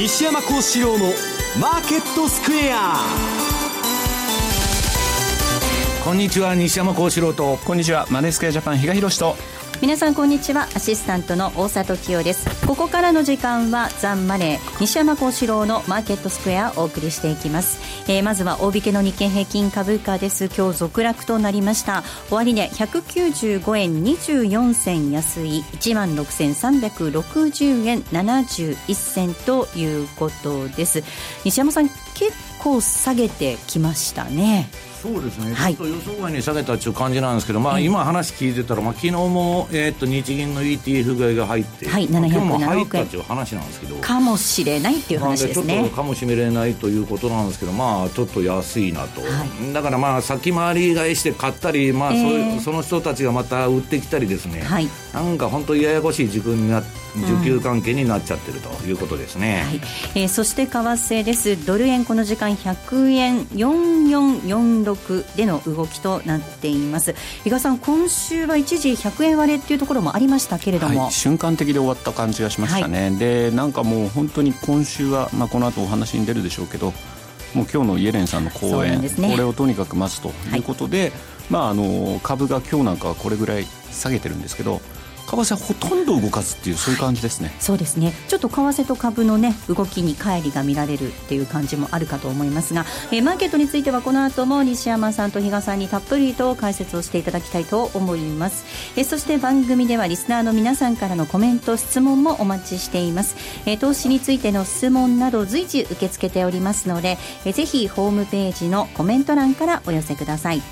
西山幸四郎のマーケットスクエア。こんにちは西山幸四郎と。こんにちはマネースクエアジャパン比嘉宏と皆さんこんにちは。アシスタントの大里清です。ここからの時間はザンマネー西山幸四郎のマーケットスクエアをお送りしていきます、えー、まずは大引けの日経平均株価です。今日続落となりました。終値195円24銭安い。1万6360円71銭ということです。西山さん結構下げてきましたね。そうですね、はい、ちょっと予想外に下げたっていう感じなんですけど、まあ、今話聞いてたら、まあ昨日も、えー、っと日銀の ETF 買いが入って、はい、今日も入ったっていう話なんですけど、かもしれないっていう話ですね。ちょっとかもしれないということなんですけど、まあ、ちょっと安いなと、はい、だからまあ先回り買いして買ったり、まあそういう、えー、その人たちがまた売ってきたりですね、はい、なんか本当、ややこしい自分にな。需給関係になっちゃってるということですね、はい。えー、そして為替です。ドル円この時間100円4446での動きとなっています。比嘉さん今週は一時100円割れっていうところもありましたけれども、はい、瞬間的で終わった感じがしましたね、はい、でなんかもう本当に今週は、まあ、この後お話に出るでしょうけどもう今日のイエレンさんの講演、ね、これをとにかく待つということで、はい、まあ、あの株が今日なんかはこれぐらい下げてるんですけど為替はほとんど動かずっていうそういう感じですね、はい、そうですね。ちょっと為替と株のね動きに乖離が見られるっていう感じもあるかと思いますが、えー、マーケットについてはこの後も西山さんと比嘉さんにたっぷりと解説をしていただきたいと思います、えー、そして番組ではリスナーの皆さんからのコメント質問もお待ちしています、えー、投資についての質問など随時受け付けておりますので、えー、ぜひホームページのコメント欄からお寄せください。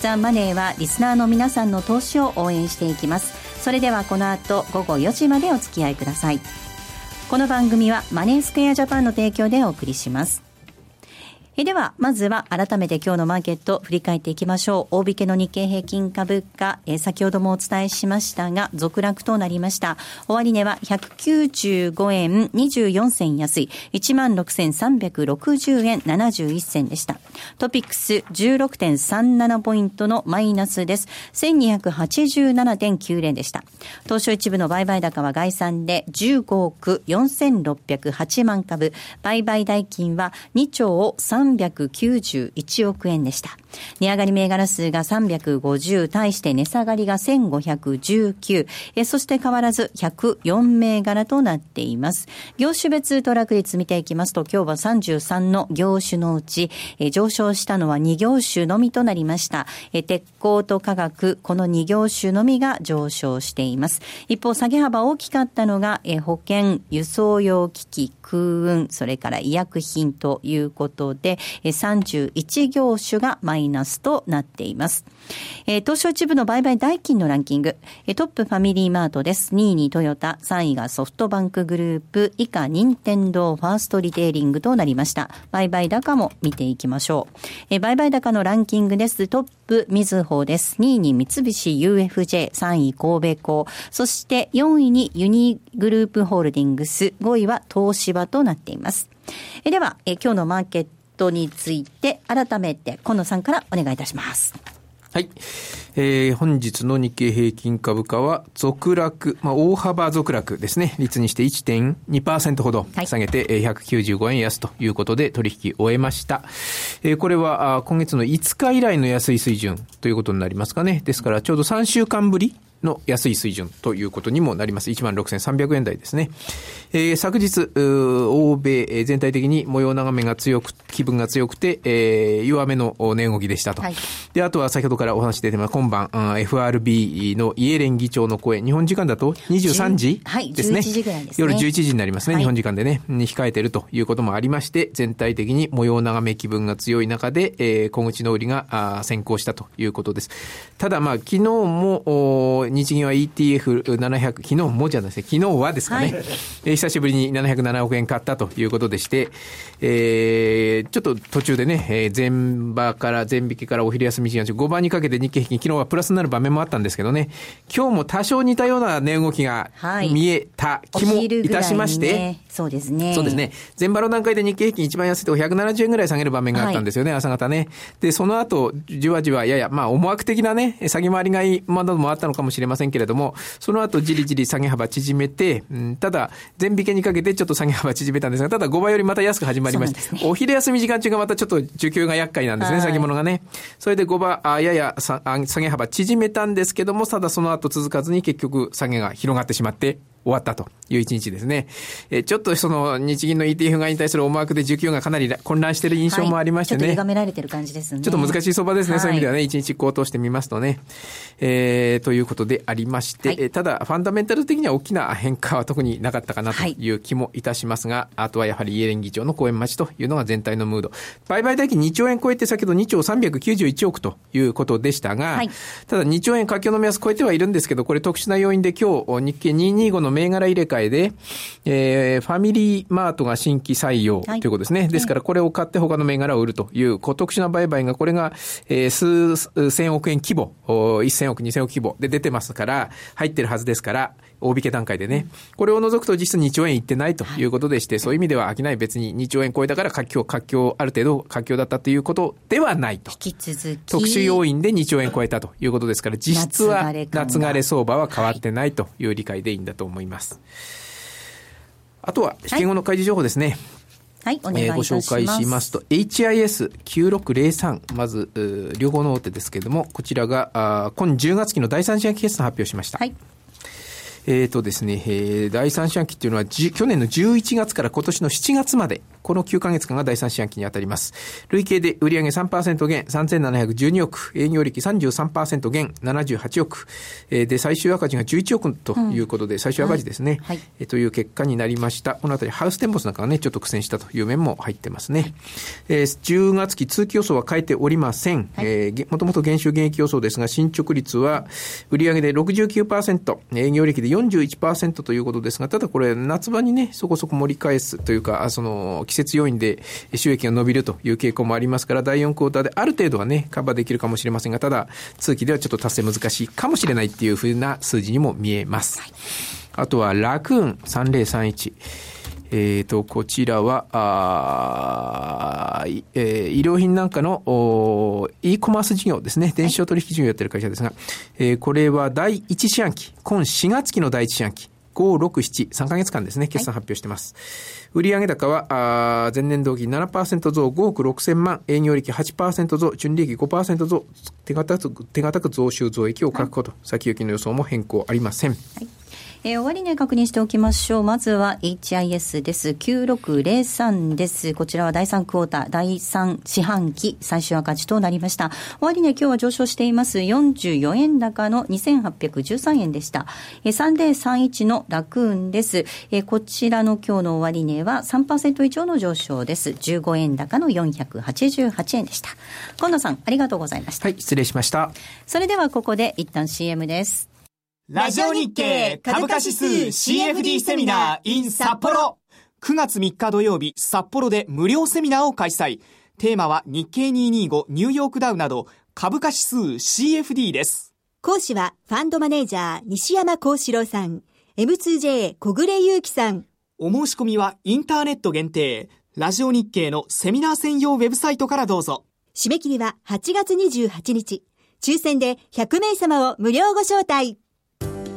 ザ・マネーはリスナーの皆さんの投資を応援していきます。それではこの後午後4時までお付き合いください。この番組はマネースクエアジャパンの提供でお送りします。えでは、まずは改めて今日のマーケット振り返っていきましょう。大引けの日経平均株価、え先ほどもお伝えしましたが、続落となりました。終値は195円24銭安い、16,360円71銭でした。トピックス16.37ポイントのマイナスです。1287.9連でした。東証一部の売買高は概算で15億4608万株、売買代金は2兆3 391億円でした。値上がり銘柄数が350、対して値下がりが1519、えそして変わらず104銘柄となっています。業種別トラック率見ていきますと、今日は33の業種のうち、え上昇したのは2業種のみとなりました。え鉄鋼と化学、この2業種のみが上昇しています。一方、下げ幅大きかったのが、え保険、輸送用機器、空運、それから医薬品ということで、え31業種がマイイナスとなっています。えー、東証一部の売買代金のランキング、えー、トップファミリーマートです。2位にトヨタ、3位がソフトバンクグループ、以下、任天堂ファーストリテイリングとなりました。売買高も見ていきましょう。えー、売買高のランキングです。トップ、みずほです。2位に三菱 UFJ、3位神戸港、そして4位にユニグループホールディングス、5位は東芝となっています。えでは、え今日のマーケットについて改めて今野さんからお願いいたします。はい。えー、本日の日経平均株価は続落、まあ、大幅続落ですね。率にして1.2%ほど下げて、はい、195円安ということで取引終えました。えー、これは今月の5日以来の安い水準ということになりますかね。ですからちょうど3週間ぶりの安い水準ということにもなります。16,300円台ですね。えー、昨日、欧米全体的に模様眺めが強く、気分が強くて、えー、弱めの値動きでしたと。はい、で、あとは先ほどからお話出てます、今晩、FRB のイエレン議長の声、日本時間だと23時ですね。はい、時ぐらいですね。夜11時になりますね、はい、日本時間でね、に控えているということもありまして、全体的に模様眺め気分が強い中で、えー、小口の売りが先行したということです。ただ、まあ、昨日も、日銀は ETF700、昨日もじゃないですね、昨日はですかね、はい、え久しぶりに707億円買ったということでして、えー、ちょっと途中でね、えー、前場から前引きからお昼休み時間中、5番にかけて日経平均、昨日はプラスになる場面もあったんですけどね、今日も多少似たような値動きが見えた気もいたしまして、ね、そうですね。そうですね。前場の段階で日経平均一番安いと170円ぐらい下げる場面があったんですよね、はい、朝方ね。で、その後、じわじわやや、まあ思惑的なね、先回り買いまだもあったのかもしれれませんけれども、その後じりじり下げ幅縮めて、うん、ただ、全引けにかけてちょっと下げ幅縮めたんですが、ただ5倍よりまた安く始まりまして、ね、お昼休み時間中がまたちょっと需給が厄介なんですね、先物がね。それで5倍、あやや下げ幅縮めたんですけども、ただその後続かずに結局下げが広がってしまって、終わったという一日ですね。えちょっとその日銀の ETF 買いに対する思惑で需給がかなり混乱している印象もありましてね。はい、ちょっと歪められてる感じですね。ちょっと難しい相場ですね。はい、そういう意味ではね、一日高騰してみますとね。えー、ということでありまして、はい、ただファンダメンタル的には大きな変化は特になかったかなという気もいたしますが、あとはやはりイエレン議長の講演待ちというのが全体のムード。売買代金2兆円超えて先ほど2兆391億ということでしたが、ただ2兆円活況の目安超えてはいるんですけど、これ特殊な要因で今日日経225の銘柄入れ替えで、えー、ファミリーマートが新規採用ということですね。はい、ですから、これを買って他の銘柄を売るという、特殊な売買が、これが、えー、数千億円規模、1000億、2000億規模で出てますから、入ってるはずですから、大引け段階でね。これを除くと実質2兆円いってないということでして、そういう意味では商い別に2兆円超えたから活況、活況、ある程度活況だったということではないと。引き続き。特殊要因で2兆円超えたということですから、実質は夏枯れ相場は変わってないという理解でいいんだと思います。あとは、引け後の開示情報ですね。はい、お願いします。ご紹介しますと、HIS9603、まず、両方の大手ですけれども、こちらが、あ今10月期の第三四半期決算発表しました。はい。えっ、ー、とですね、えー、第三四半期っていうのは、去年の11月から今年の7月まで、この9ヶ月間が第三四半期に当たります。累計で売上3%減、3712億、営業利益33%減、78億、えー、で、最終赤字が11億ということで、うん、最終赤字ですね、はい、えー、という結果になりました。このあたり、ハウステンボスなんかがね、ちょっと苦戦したという面も入ってますね。えー、10月期通期予想は変えておりません。はい、えー、もともと減収減益予想ですが、進捗率は売上で69%、営業利益で41%ということですが、ただこれ、夏場にね、そこそこ盛り返すというか、その、季節要因で収益が伸びるという傾向もありますから、第4クォーターである程度はね、カバーできるかもしれませんが、ただ、通期ではちょっと達成難しいかもしれないっていうふうな数字にも見えます。あとは、ラクーン3031。えっ、ー、と、こちらは、あえー、医療品なんかの e コマース事業ですね。電子商取引事業をやってる会社ですが、えー、これは第1四半期、今4月期の第1四半期、5、6、7、3ヶ月間ですね、決算発表してます。はい、売上高は、あ前年同期7%増、5億6千万、営業利益8%増、純利益5%増、手堅く、手堅く増収増益を確保と、はい、先行きの予想も変更ありません。はいえー、終値確認しておきましょう。まずは HIS です。9603です。こちらは第3クォーター、第3四半期最終赤字となりました。終値今日は上昇しています。44円高の2813円でした。えー、3031のラクーンです。えー、こちらの今日の終値は3%以上の上昇です。15円高の488円でした。近藤さん、ありがとうございました。はい、失礼しました。それではここで一旦 CM です。ラジオ日経株価指数 CFD セミナー in 札幌9月3日土曜日札幌で無料セミナーを開催。テーマは日経225ニューヨークダウなど株価指数 CFD です。講師はファンドマネージャー西山幸四郎さん。M2J 小暮祐樹さん。お申し込みはインターネット限定。ラジオ日経のセミナー専用ウェブサイトからどうぞ。締め切りは8月28日。抽選で100名様を無料ご招待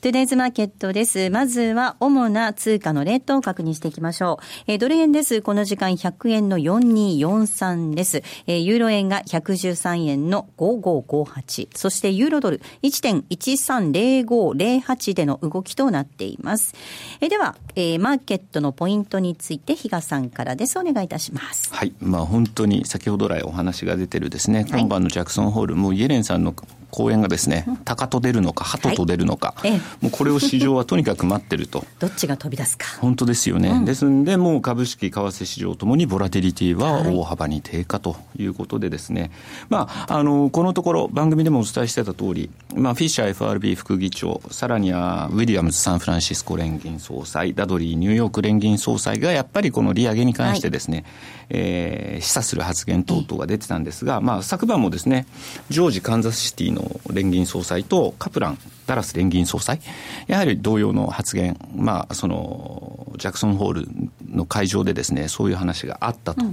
トゥデイズマーケットです。まずは主な通貨のレートを確認していきましょう。えー、ドル円です。この時間100円の4243です。えー、ユーロ円が113円の5558。そしてユーロドル1.130508での動きとなっています。えー、では、えー、マーケットのポイントについて比嘉さんからです。お願いいたします。はい。まあ本当に先ほど来お話が出てるですね、今晩のジャクソンホール、もうイエレンさんの講演がですね、鷹と出るのか、鳩と出るのか、はい、もうこれを市場はとにかく待ってると。どっちが飛び出すか。本当ですよね。うん、ですんで、もう株式、為替市場ともにボラテリティは大幅に低下ということでですね、はい、まあ、あの、このところ番組でもお伝えしてた通り、まあ、フィッシャー FRB 副議長、さらにはウィリアムズ・サンフランシスコ連銀総裁、ダドリー・ニューヨーク連銀総裁がやっぱりこの利上げに関してですね、はい、えー、示唆する発言等々が出てたんですが、まあ、昨晩もですね、ジョージ・カンザスシティの連銀総裁とカプラン、ダラス連銀総裁、やはり同様の発言、まあ、その、ジャクソンホールの会場でですね、そういう話があったと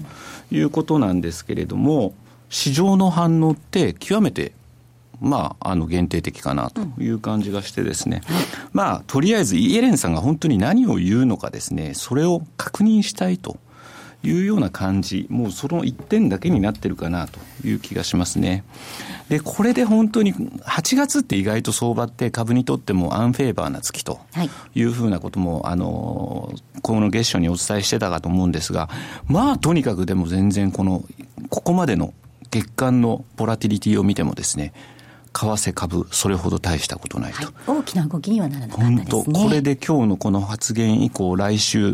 いうことなんですけれども、うん、市場の反応って極めてまあ、あの限定的かなという感じがしてですね、うん、まあ、とりあえずイエレンさんが本当に何を言うのかですね、それを確認したいというような感じ、もうその一点だけになってるかなという気がしますね。で、これで本当に、8月って意外と相場って株にとってもアンフェーバーな月というふうなことも、はい、あの、この月初にお伝えしてたかと思うんですが、まあ、とにかくでも全然この、ここまでの月間のボラティリティを見てもですね、為替株、それほど大したことないと。はい、大きな動きにはならなかったですね。本当、これで今日のこの発言以降、来週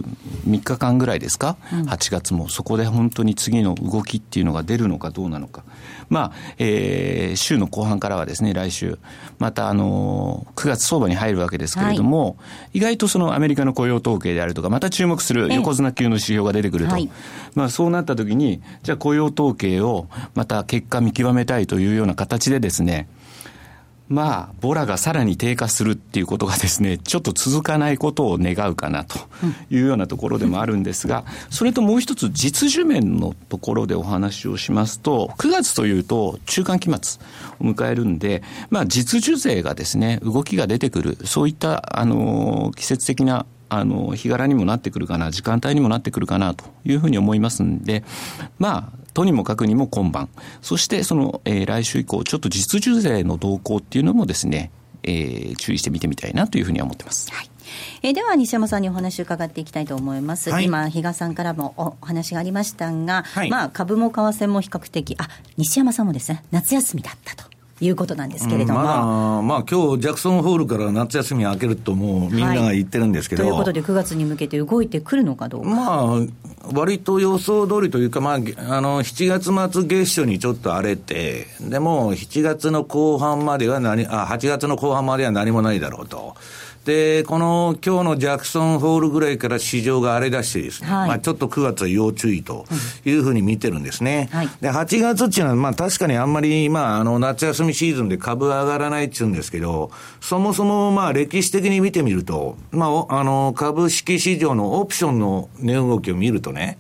3日間ぐらいですか、うん、8月も、そこで本当に次の動きっていうのが出るのかどうなのか。まあ、えー、週の後半からはですね、来週、またあのー、9月相場に入るわけですけれども、はい、意外とそのアメリカの雇用統計であるとか、また注目する横綱級の指標が出てくると。はい、まあ、そうなったときに、じゃあ雇用統計をまた結果見極めたいというような形でですね、まあ、ボラがさらに低下するっていうことがですね、ちょっと続かないことを願うかなというようなところでもあるんですが、それともう一つ実需面のところでお話をしますと、9月というと中間期末を迎えるんで、まあ、実需税がですね、動きが出てくる、そういった、あの、季節的なあの、日柄にもなってくるかな、時間帯にもなってくるかなというふうに思いますんで、まあ、とにもかくにも今晩、そしてその、えー、来週以降、ちょっと実需税の動向っていうのもですね、えー、注意して見てみたいなというふうには思ってます。はい。えー、では西山さんにお話を伺っていきたいと思います、はい、今比嘉さんからもお話がありましたが、はい、まあ株も為替も比較的あ西山さんもですね夏休みだったということなんですけれども、うん、まあ、まあ今日ジャクソンホールから夏休み明けると、もうみんなが言ってるんですけど、はい、ということで、9月に向けて動いてくるのかどうか。まあ、割と予想通りというか、まあ、あの7月末月初にちょっと荒れて、でも7月の後半までは何、あ8月の後半までは何もないだろうと。で、この今日のジャクソンホールぐらいから市場が荒れ出してですね、はい、まあちょっと9月は要注意というふうに見てるんですね。うんはい、で、8月っていうのは、まあ確かにあんまり、まああの夏休みシーズンで株上がらないっていうんですけど、そもそもまあ歴史的に見てみると、まああの株式市場のオプションの値動きを見るとね、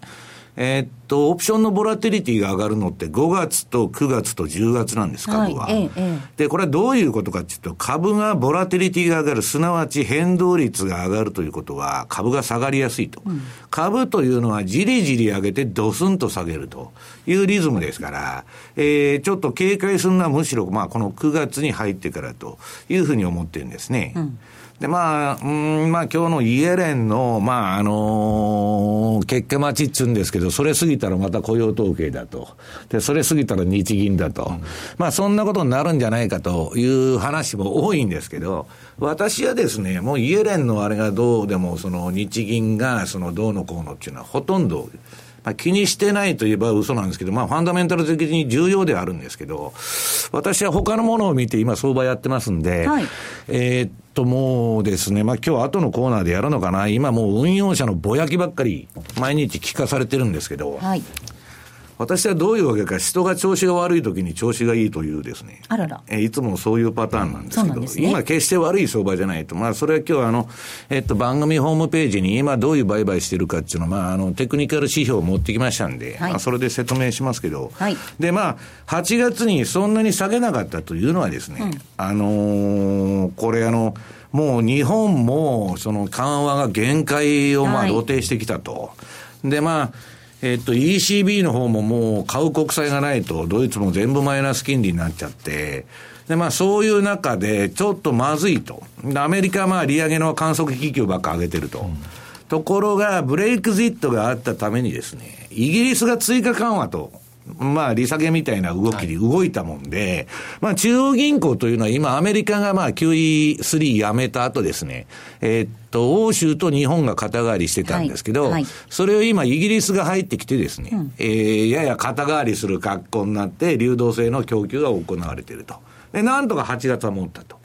えー、っと、オプションのボラテリティが上がるのって5月と9月と10月なんです、株は。はい、で、これはどういうことかっていうと、株がボラテリティが上がる、すなわち変動率が上がるということは、株が下がりやすいと。うん、株というのはじりじり上げてドスンと下げるというリズムですから、えー、ちょっと警戒するのはむしろ、まあ、この9月に入ってからというふうに思ってるんですね。うんで、まあ、うん、まあ今日のイエレンの、まああのー、結果待ちっつうんですけど、それ過ぎたらまた雇用統計だと。で、それ過ぎたら日銀だと。うん、まあそんなことになるんじゃないかという話も多いんですけど、私はですね、もうイエレンのあれがどうでも、その日銀がそのどうのこうのっていうのはほとんど、まあ、気にしてないといえば嘘なんですけど、まあ、ファンダメンタル的に重要ではあるんですけど、私は他のものを見て今相場やってますんで、はい、えー、っともうですね、まあ今日後のコーナーでやるのかな、今もう運用者のぼやきばっかり毎日聞かされてるんですけど、はい、私はどういうわけか、人が調子が悪い時に調子がいいというですね。あらら。えいつもそういうパターンなんですけど、ね、今決して悪い相場じゃないと。まあ、それは今日あの、えっと、番組ホームページに今どういう売買してるかっていうのは、まあ、あの、テクニカル指標を持ってきましたんで、はい、まあ、それで説明しますけど、はい、で、まあ、8月にそんなに下げなかったというのはですね、うん、あのー、これあの、もう日本もその緩和が限界をまあ露呈してきたと。はい、で、まあ、えっと、ECB の方ももう買う国債がないと、ドイツも全部マイナス金利になっちゃって、で、まあそういう中で、ちょっとまずいと。アメリカはまあ利上げの観測企業ばっか上げてると。うん、ところが、ブレイクジットがあったためにですね、イギリスが追加緩和とまあ、利下げみたいな動きに動いたもんで、まあ、中央銀行というのは今、アメリカがまあ、QE3 やめた後ですね、えー、っと、欧州と日本が肩代わりしてたんですけど、はいはい、それを今、イギリスが入ってきてですね、うん、えー、やや肩代わりする格好になって、流動性の供給が行われていると。で、なんとか8月は持ったと。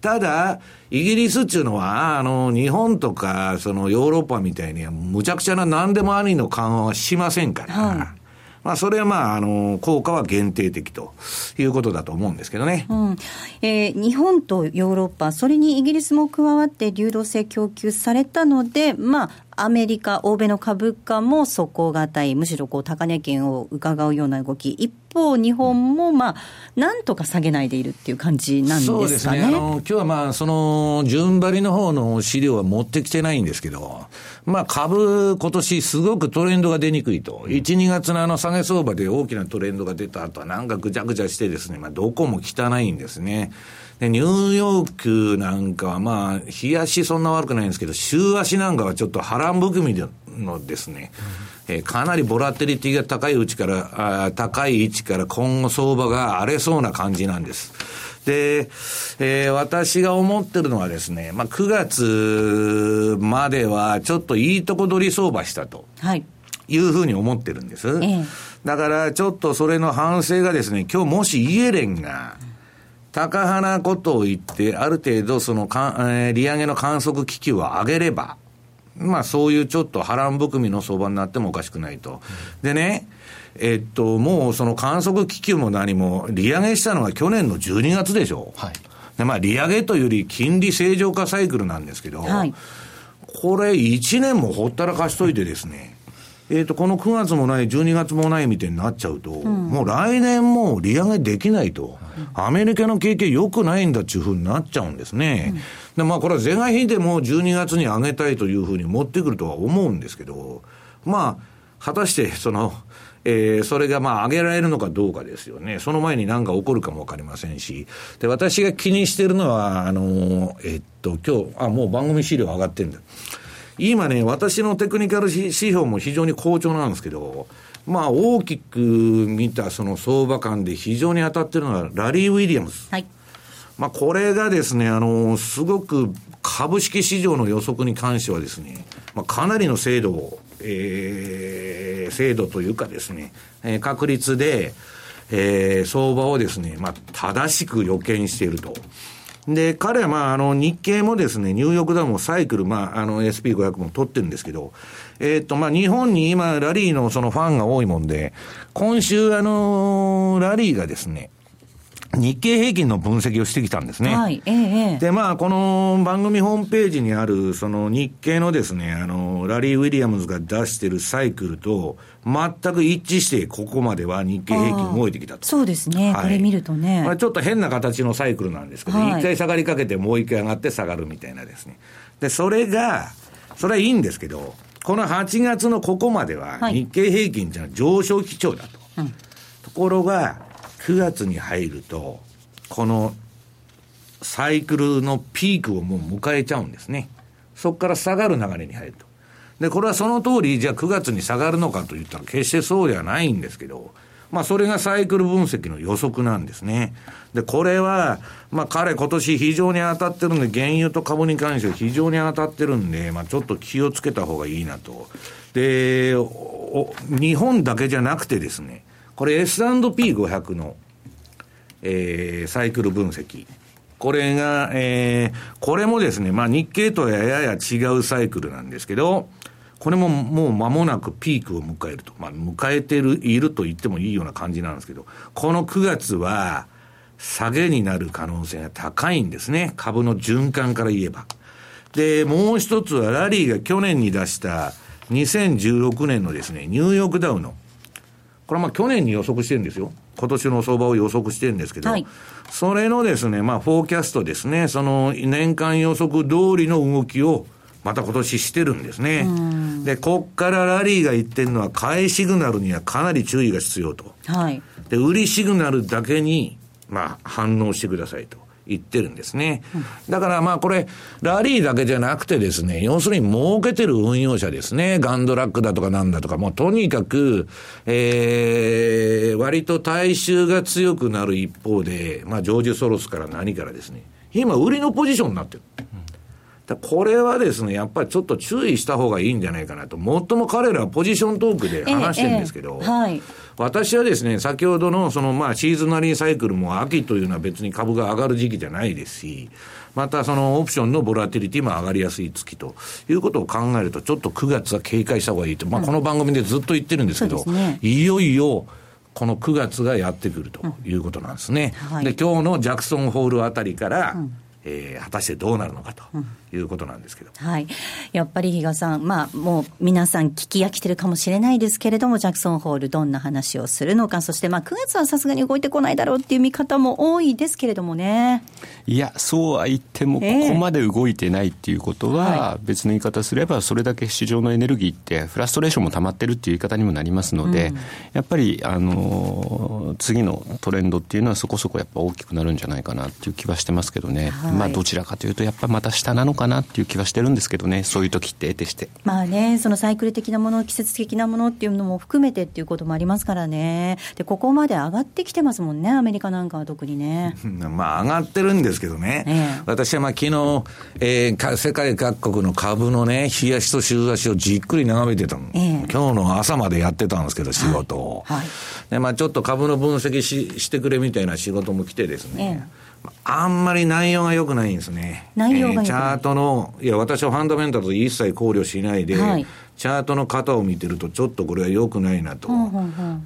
ただ、イギリスっていうのは、あの、日本とか、そのヨーロッパみたいに、むちゃくちゃな何でもありの緩和はしませんから、はいまあ、それはまあ、あの、効果は限定的ということだと思うんですけどね。うんえー、日本とヨーロッパ、それにイギリスも加わって流動性供給されたので、まあ、アメリカ、欧米の株価も底堅い、むしろこう高値圏を伺うような動き、一方、日本もまあ、なんとか下げないでいるっていう感じなんですかね。そうですね。あの、今日はまあ、その、順張りの方の資料は持ってきてないんですけど、まあ、株、今年すごくトレンドが出にくいと。1、2月のあの下げ相場で大きなトレンドが出た後は、なんかぐちゃぐちゃしてですね、まあ、どこも汚いんですね。で、ニューヨークなんかはまあ、日足そんな悪くないんですけど、週足なんかはちょっと波乱含みのですね、うん、えー、かなりボラテリティが高いうちからあ、高い位置から今後相場が荒れそうな感じなんです。で、えー、私が思ってるのはですね、まあ、9月まではちょっといいとこ取り相場したと。はい。いうふうに思ってるんです。ええ、だから、ちょっとそれの反省がですね、今日もしイエレンが、高派なことを言って、ある程度そのか、えー、利上げの観測機器を上げれば、まあそういうちょっと波乱含みの相場になってもおかしくないと。でね、えっと、もうその観測機器も何も、利上げしたのが去年の12月でしょ。はい。で、まあ利上げというより金利正常化サイクルなんですけど、はい、これ1年もほったらかしといてですね、えっ、ー、と、この9月もない、12月もないみたいになっちゃうと、うん、もう来年も利上げできないと、アメリカの景気良くないんだっていうふうになっちゃうんですね。うん、で、まあこれは是が非でも12月に上げたいというふうに持ってくるとは思うんですけど、まあ、果たしてその、えー、それがまあ上げられるのかどうかですよね。その前に何か起こるかもわかりませんし。で、私が気にしてるのは、あの、えっと、今日、あ、もう番組資料上がってるんだ。今ね、私のテクニカル指標も非常に好調なんですけど、まあ大きく見たその相場感で非常に当たってるのはラリー・ウィリアムズ。はい。まあこれがですね、あの、すごく株式市場の予測に関してはですね、まあかなりの精度を、えー、精度というかですね、えー、確率で、えー、相場をですね、まあ正しく予見していると。で、彼はまあ、あの、日経もですね、ニューヨークダウンもサイクル、まあ、あの、SP500 も取ってるんですけど、えっ、と、まあ、日本に今、ラリーのそのファンが多いもんで、今週、あの、ラリーがですね、日経平均の分析をしてきたんですね。はい、ええ。で、まあ、この番組ホームページにある、その日経のですね、あの、ラリー・ウィリアムズが出してるサイクルと、全く一致して、ここまでは日経平均動いてきたと。そうですね、はい、これ見るとね。まあ、ちょっと変な形のサイクルなんですけど、一、はい、回下がりかけて、もう一回上がって下がるみたいなですね。で、それが、それはいいんですけど、この8月のここまでは、日経平均っていうのは上昇基調だと。はい、ところが、9月に入ると、このサイクルのピークをもう迎えちゃうんですね。そこから下がる流れに入ると。で、これはその通り、じゃあ9月に下がるのかと言ったら決してそうではないんですけど、まあそれがサイクル分析の予測なんですね。で、これは、まあ彼今年非常に当たってるんで、原油と株に関しては非常に当たってるんで、まあちょっと気をつけた方がいいなと。で、日本だけじゃなくてですね、これ S&P500 の、えー、サイクル分析。これが、えー、これもですね、まあ日経とはやや違うサイクルなんですけど、これももう間もなくピークを迎えると。まあ迎えてる、いると言ってもいいような感じなんですけど、この9月は下げになる可能性が高いんですね。株の循環から言えば。で、もう一つはラリーが去年に出した2016年のですね、ニューヨークダウのこれはまあ去年に予測してるんですよ。今年の相場を予測してるんですけど、はい、それのですね、まあフォーキャストですね、その年間予測通りの動きをまた今年してるんですね。で、こっからラリーが言ってるのは、買いシグナルにはかなり注意が必要と。はい。で、売りシグナルだけに、まあ反応してくださいと言ってるんですね。だからまあこれ、ラリーだけじゃなくてですね、要するに儲けてる運用者ですね。ガンドラックだとかなんだとか、もうとにかく、えー、割と大衆が強くなる一方で、まあジョージ・ソロスから何からですね、今売りのポジションになってる。これはですね、やっぱりちょっと注意した方がいいんじゃないかなと。もっとも彼らはポジショントークで話してるんですけど、えええはい、私はですね、先ほどのそのまあシーズナリーサイクルも秋というのは別に株が上がる時期じゃないですし、またそのオプションのボラティリティも上がりやすい月ということを考えると、ちょっと9月は警戒した方がいいと、まあこの番組でずっと言ってるんですけど、うんね、いよいよ、この9月がやってくるということなんですね。うん。はい、で、今日のジャクソンホールあたりから、うん。えー、果たしてどうなるのかということなんですけど、うん、はい、やっぱり比嘉さん、まあ、もう皆さん聞き飽きてるかもしれないですけれども、ジャクソンホール、どんな話をするのか、そしてまあ9月はさすがに動いてこないだろうっていう見方も多いですけれどもね。いや、そうは言っても、ここまで動いてないっていうことは、別の言い方すれば、それだけ市場のエネルギーって、フラストレーションも溜まってるっていう言い方にもなりますので、うん、やっぱり、あの次のトレンドっていうのは、そこそこやっぱ大きくなるんじゃないかなっていう気はしてますけどね。はい、まあどちらかというと、やっぱりまた下なのかなっていう気はしてるんですけどね、そういう時って得てして。まあね、そのサイクル的なもの、季節的なものっていうのも含めてっていうこともありますからね、でここまで上がってきてますもんね、アメリカなんかは特にね。まあ、上がってるんですけどね、ええ、私はまあ昨日、えー、世界各国の株のね、冷やしと週足をじっくり眺めてたの、え、今日の朝までやってたんですけど、仕事を。はいはい、でまあ、ちょっと株の分析ししてくれみたいな仕事も来てですね。あんまり内容が良くないんですね。内容が、えー、チャートの、いや、私はファンダメンタルと一切考慮しないで、はい、チャートの型を見てると、ちょっとこれは良くないなと。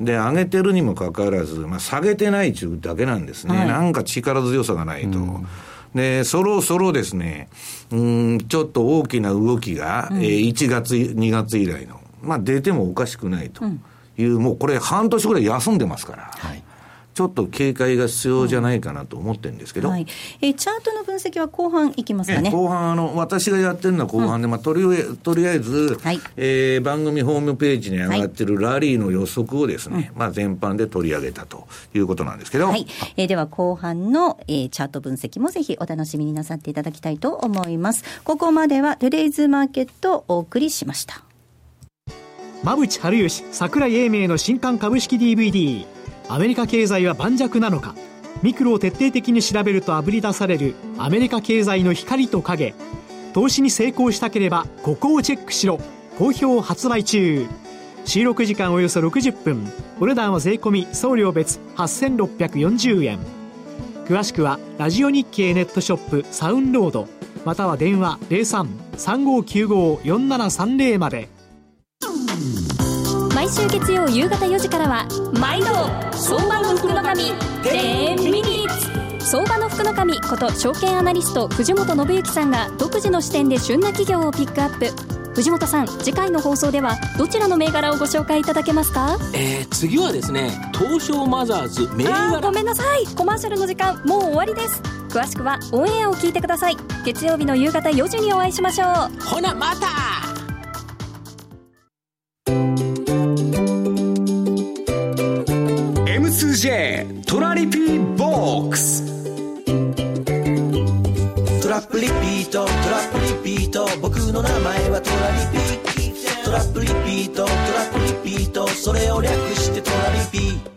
で、上げてるにもかかわらず、まあ、下げてない中だけなんですね。はい、なんか力強さがないと。うんで、そろそろですね、うん、ちょっと大きな動きが、うん、えー、1月、2月以来の、まあ出てもおかしくないという、うん、もうこれ半年ぐらい休んでますから。はいちょっと警戒が必要じゃないかなと思ってるんですけど、はい、えチャートの分析は後半いきますかね。後半あの、私がやってるのは後半で、うん、まあ、とりとりあえず、はい、えー、番組ホームページに上がってるラリーの予測をですね、はい、まあ、全般で取り上げたということなんですけど、はい。えー、では後半の、えー、チャート分析もぜひお楽しみになさっていただきたいと思います。ここまではトゥデイズマーケットをお送りしました。馬淵春吉櫻井英明の新刊株式 DVD アメリカ経済は盤石なのか。ミクロを徹底的に調べるとあぶり出されるアメリカ経済の光と影。投資に成功したければここをチェックしろ。好評発売中。収録時間およそ60分。お値段は税込み送料別8640円。詳しくはラジオ日経ネットショップサウンロード。または電話03-3595-4730まで。毎週月曜夕方4時からは毎度相場の福の神10ミニ。ッツ相場の福の神こと証券アナリスト藤本信之さんが独自の視点で旬な企業をピックアップ。藤本さん次回の放送ではどちらの銘柄をご紹介いただけますか？えー、次はですね東証マザーズ銘柄。ごめんなさい。コマーシャルの時間もう終わりです。詳しくはオンエアを聞いてください。月曜日の夕方4時にお会いしましょう。ほなまたトラリピーボックス。トラップリピートトラップリピート。僕の名前はトラリピトラップリピートトラップリピート。それを略してトラリピー。ト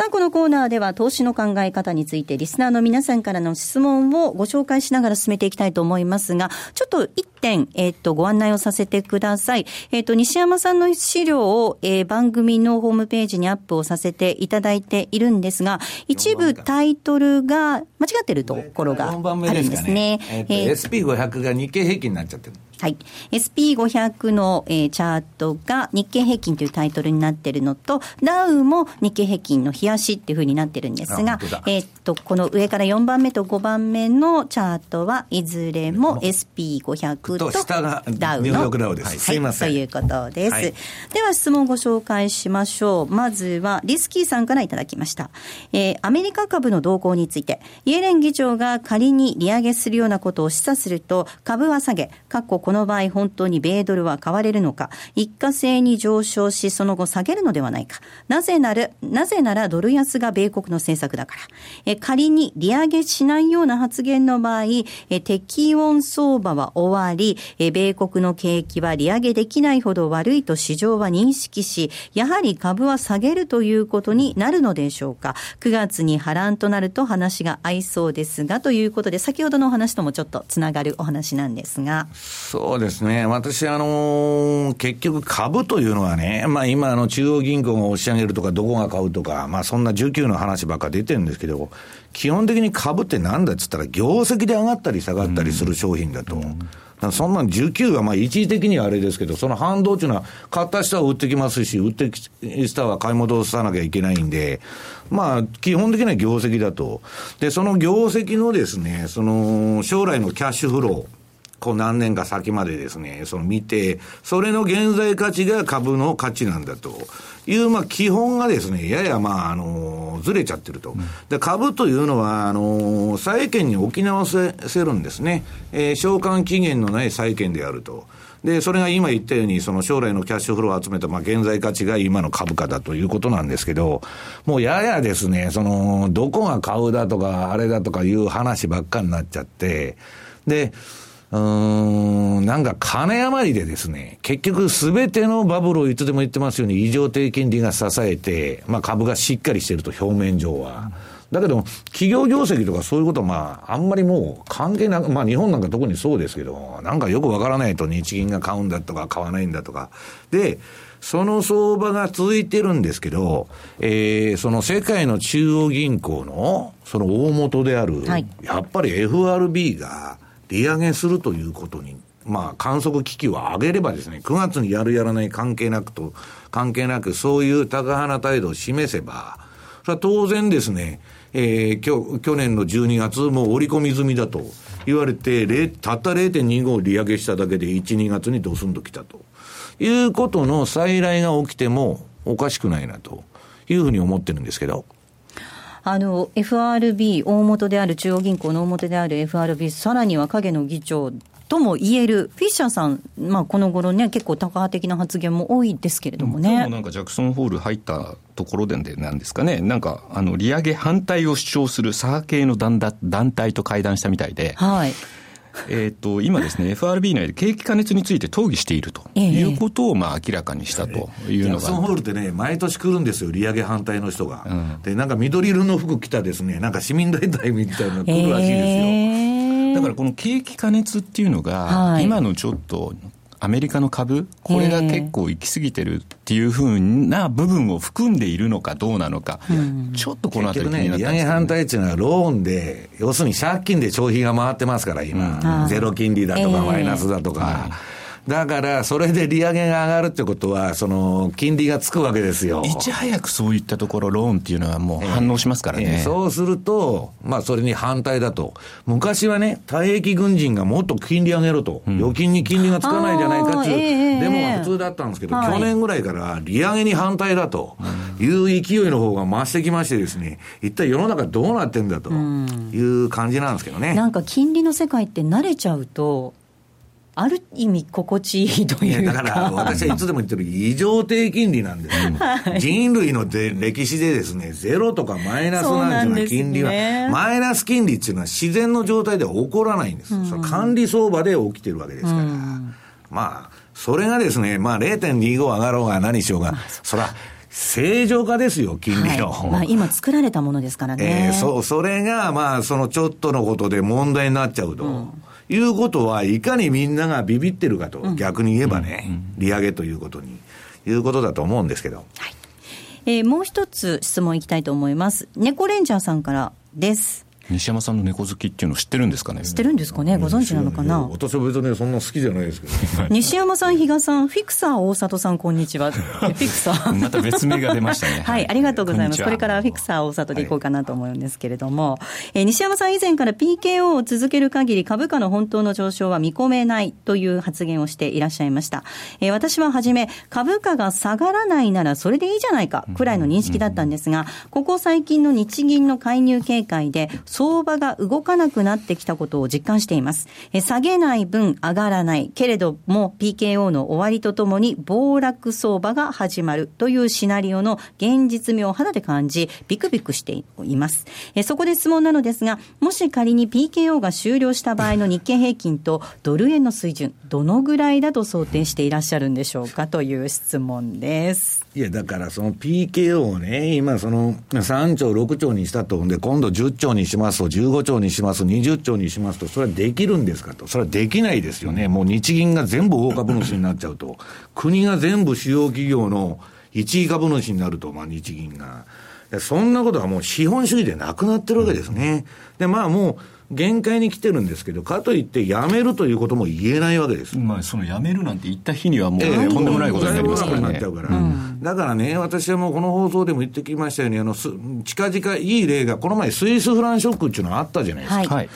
さあ、このコーナーでは投資の考え方についてリスナーの皆さんからの質問をご紹介しながら進めていきたいと思いますが、ちょっと一点、えっ、と、ご案内をさせてください。えっ、と、西山さんの資料を、えー、番組のホームページにアップをさせていただいているんですが、一部タイトルが間違ってるところがあるんですね。えー、SP500 が日経平均になっちゃってる。はい。SP500 の、えー、チャートが日経平均というタイトルになっているのと、ダウも日経平均の冷やしっていうふうになってるんですが、えっと、この上から4番目と5番目のチャートはいずれも SP500 とダウの。ダウです。すいません。ということです。はい、では質問をご紹介しましょう。まずはリスキーさんからいただきました。えー、アメリカ株の動向について、イエレン議長が仮に利上げするようなことを示唆すると、株は下げ、過去この場合本当に米ドルは買われるのか、一過性に上昇し、その後下げるのではないか。なぜなら、なぜならドル安が米国の政策だから。え仮に利上げしないような発言の場合、え適温相場は終わり、え米国の景気は利上げできないほど悪いと市場は認識し、やはり株は下げるということになるのでしょうか。9月に波乱となると話が合いそうですが、ということで、先ほどのお話ともちょっとつながるお話なんですが。そうですね。私、あのー、結局株というのはね、まあ今、あの、中央銀行が押し上げるとか、どこが買うとか、まあそんな19の話ばっか出てるんですけど、基本的に株ってなんだっつったら、業績で上がったり下がったりする商品だと。うんそんなん19はまあ一時的にはあれですけど、その反動っていうのは、買った人は売ってきますし、売ってきた人は買い戻さなきゃいけないんで、まあ、基本的には業績だと。で、その業績のですね、その、将来のキャッシュフロー。こう何年か先までですね、その見て、それの現在価値が株の価値なんだという、まあ基本がですね、ややまあ、あの、ずれちゃってると。で、株というのは、あの、債券に置き直せるんですね。えー、償還期限のない債券であると。で、それが今言ったように、その将来のキャッシュフローを集めた、まあ、現在価値が今の株価だということなんですけど、もうややですね、その、どこが買うだとか、あれだとかいう話ばっかになっちゃって、で、うん、なんか金余りでですね、結局すべてのバブルをいつでも言ってますように、異常低金利が支えて、まあ株がしっかりしてると、表面上は。だけど、企業業績とかそういうことはまあ、あんまりもう関係なく、まあ日本なんか特にそうですけど、なんかよくわからないと日銀が買うんだとか買わないんだとか。で、その相場が続いてるんですけど、えー、その世界の中央銀行のその大元である、はい、やっぱり FRB が、利上げするということに、まあ、観測機器を上げればですね、9月にやるやらない関係なくと、関係なく、そういう高派態度を示せば、それは当然ですね、えー、去去年の12月、もう織り込み済みだと言われて、たった0.25利上げしただけで1、2月にドスンときたということの再来が起きてもおかしくないなというふうに思ってるんですけど。あの FRB、大元である中央銀行の大元である FRB、さらには影の議長とも言える、フィッシャーさん、まあ、この頃ね、結構、タカ派的な発言も多いですけれどもね。もなんかジャクソンホール入ったところでなんですかね、なんかあの利上げ反対を主張する左派系の団体と会談したみたいで。はいえーと、今ですね、FRB 内で景気過熱について討議しているということをまあ明らかにしたというのが、ジャクソンホールってね、毎年来るんですよ、利上げ反対の人が。うん、で、なんか緑色の服着たですね、なんか市民大隊みたいなのが来るらしいですよ。だからこの景気過熱っていうのが、今のちょっとアメリカの株、これが結構行き過ぎてるっていうふうな部分を含んでいるのかどうなのか、ちょっとこのあたり気になってね、利上げ反対っていうのは、ローンで、要するに借金で消費が回ってますから、今、ゼロ金利だとか、マイナスだとか。だから、それで利上げが上がるってことは、その、金利がつくわけですよ。いち早くそういったところ、ローンっていうのはもう反応しますからね。えーえー、そうすると、まあ、それに反対だと。昔はね、退役軍人がもっと金利上げろと。うん、預金に金利がつかないじゃないかっていう、デモが普通だったんですけど、去年ぐらいから利上げに反対だという勢いの方が増してきましてですね、一体世の中どうなってんだという感じなんですけどね。なんか金利の世界って慣れちゃうと、ある意味心地いいというか。だから私はいつでも言ってる異常低金利なんです、はい、人類ので歴史でですね、ゼロとかマイナスなんていうのは金利は、ね、マイナス金利っていうのは自然の状態では起こらないんです。うん、管理相場で起きてるわけですから。うん、まあ、それがですね、まあ0.25上がろうが何しようが、そら、正常化ですよ、金利の。はい、まあ、今作られたものですからね。えー、そう、それが、まあ、そのちょっとのことで問題になっちゃうと。うんいうことは、いかにみんながビビってるかと、うん、逆に言えばね、うん、利上げということに、いうことだと思うんですけど。はいえー、もう一つ質問いきたいと思います。猫レンジャーさんからです。西山さんの猫好きっていうの知ってるんですかね？知ってるんですかね？ご存知なのかな？私は別にそんな好きじゃないですけど、ね、西山さん、比嘉さん、フィクサー大里さん、こんにちは。フィクサー。また別名が出ましたね。はい、ありがとうございます。これからフィクサー大里でいこうかなと思うんですけれども、はい、えー、西山さん以前から PKO を続ける限り株価の本当の上昇は見込めないという発言をしていらっしゃいました。えー、私ははじめ、株価が下がらないならそれでいいじゃないか、くらいの認識だったんですが、ここ最近の日銀の介入警戒で、相場が動かなくなってきたことを実感しています。え下げない分上がらない。けれども PKO の終わりとともに暴落相場が始まるというシナリオの現実味を肌で感じ、ビクビクしています。えそこで質問なのですが、もし仮に PKO が終了した場合の日経平均とドル円の水準、どのぐらいだと想定していらっしゃるんでしょうかという質問です。いや、だからその PKO をね、今その3兆、6兆にしたと、で、今度10兆にしますと、15兆にします、20兆にしますと、それはできるんですかと。それはできないですよね。もう日銀が全部大株主になっちゃうと、国が全部主要企業の1位株主になると、まあ日銀が。そんなことはもう資本主義でなくなってるわけですね。で、まあもう、限界に来てるんですけど、かといってやめるということも言えないわけです。まあ、そのやめるなんて言った日にはもう、えー、とんでもないことになりますからね。だから、だからね、私はもうこの放送でも言ってきましたように、あの、近々いい例が、この前スイスフランショックっていうのがあったじゃないですか。はい、